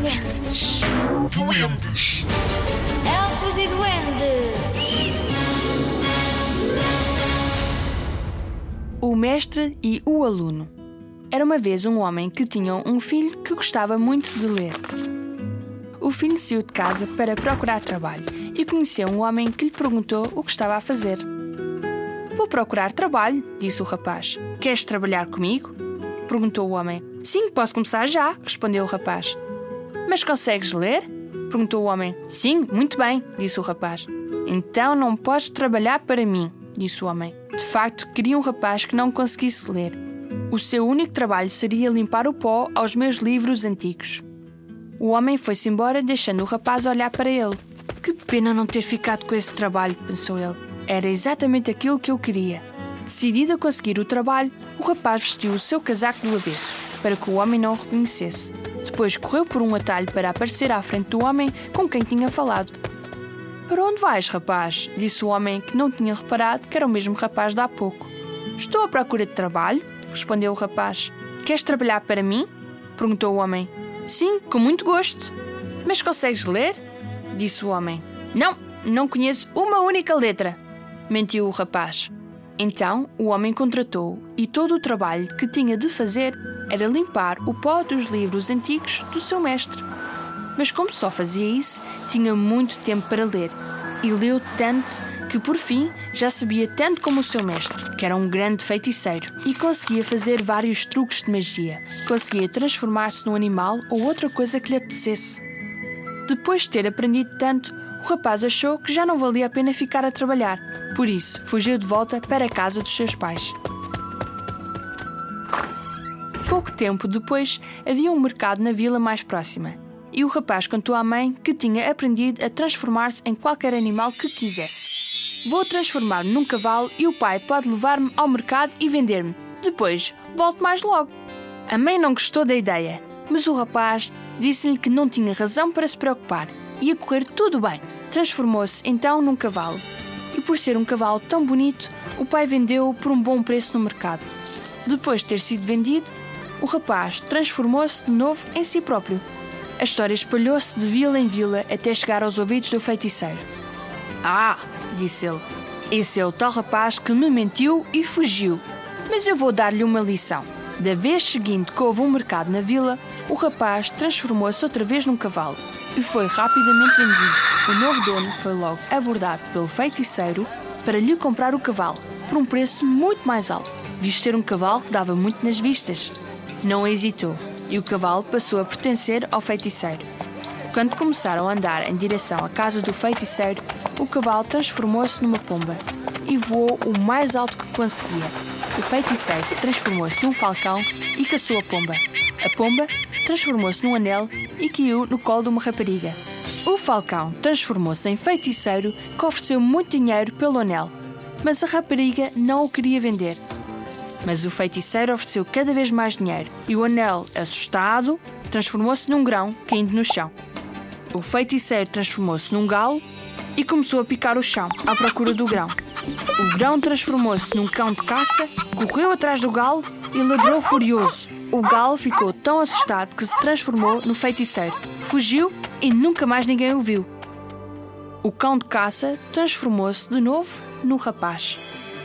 Duendes. Duendes. Elfos e duendes. O mestre e o aluno. Era uma vez um homem que tinha um filho que gostava muito de ler. O filho saiu de casa para procurar trabalho e conheceu um homem que lhe perguntou o que estava a fazer. Vou procurar trabalho, disse o rapaz. Queres trabalhar comigo? perguntou o homem. Sim, posso começar já, respondeu o rapaz. Mas consegues ler? perguntou o homem. Sim, muito bem, disse o rapaz. Então não podes trabalhar para mim, disse o homem. De facto, queria um rapaz que não conseguisse ler. O seu único trabalho seria limpar o pó aos meus livros antigos. O homem foi-se embora, deixando o rapaz olhar para ele. Que pena não ter ficado com esse trabalho, pensou ele. Era exatamente aquilo que eu queria. Decidido a conseguir o trabalho, o rapaz vestiu o seu casaco do avesso, para que o homem não o reconhecesse. Depois correu por um atalho para aparecer à frente do homem com quem tinha falado. Para onde vais, rapaz? disse o homem que não tinha reparado que era o mesmo rapaz de há pouco. Estou à procura de trabalho, respondeu o rapaz. Queres trabalhar para mim? perguntou o homem. Sim, com muito gosto. Mas consegues ler? disse o homem. Não, não conheço uma única letra, mentiu o rapaz. Então o homem contratou e todo o trabalho que tinha de fazer era limpar o pó dos livros antigos do seu mestre. Mas como só fazia isso, tinha muito tempo para ler e leu tanto que por fim já sabia tanto como o seu mestre, que era um grande feiticeiro e conseguia fazer vários truques de magia. Conseguia transformar-se num animal ou outra coisa que lhe apetecesse. Depois de ter aprendido tanto, o rapaz achou que já não valia a pena ficar a trabalhar, por isso fugiu de volta para a casa dos seus pais. Pouco tempo depois, havia um mercado na vila mais próxima e o rapaz contou à mãe que tinha aprendido a transformar-se em qualquer animal que quisesse. Vou transformar-me num cavalo e o pai pode levar-me ao mercado e vender-me. Depois, volto mais logo. A mãe não gostou da ideia, mas o rapaz disse-lhe que não tinha razão para se preocupar. Ia correr tudo bem. Transformou-se então num cavalo. E por ser um cavalo tão bonito, o pai vendeu-o por um bom preço no mercado. Depois de ter sido vendido, o rapaz transformou-se de novo em si próprio. A história espalhou-se de vila em vila até chegar aos ouvidos do feiticeiro. Ah, disse ele, esse é o tal rapaz que me mentiu e fugiu. Mas eu vou dar-lhe uma lição. Da vez seguinte que houve um mercado na vila, o rapaz transformou-se outra vez num cavalo e foi rapidamente vendido. O novo dono foi logo abordado pelo feiticeiro para lhe comprar o cavalo por um preço muito mais alto, visto ser um cavalo que dava muito nas vistas. Não hesitou e o cavalo passou a pertencer ao feiticeiro. Quando começaram a andar em direção à casa do feiticeiro, o cavalo transformou-se numa pomba e voou o mais alto que conseguia. O feiticeiro transformou-se num falcão e caçou a pomba. A pomba transformou-se num anel e caiu no colo de uma rapariga. O falcão transformou-se em feiticeiro que ofereceu muito dinheiro pelo anel, mas a rapariga não o queria vender. Mas o feiticeiro ofereceu cada vez mais dinheiro e o anel, assustado, transformou-se num grão caindo no chão. O feiticeiro transformou-se num galo e começou a picar o chão à procura do grão. O grão transformou-se num cão de caça, correu atrás do galo e ladrou furioso. O galo ficou tão assustado que se transformou no feiticeiro. Fugiu e nunca mais ninguém o viu. O cão de caça transformou-se de novo no rapaz.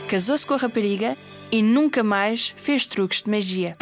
Casou-se com a rapariga e nunca mais fez truques de magia.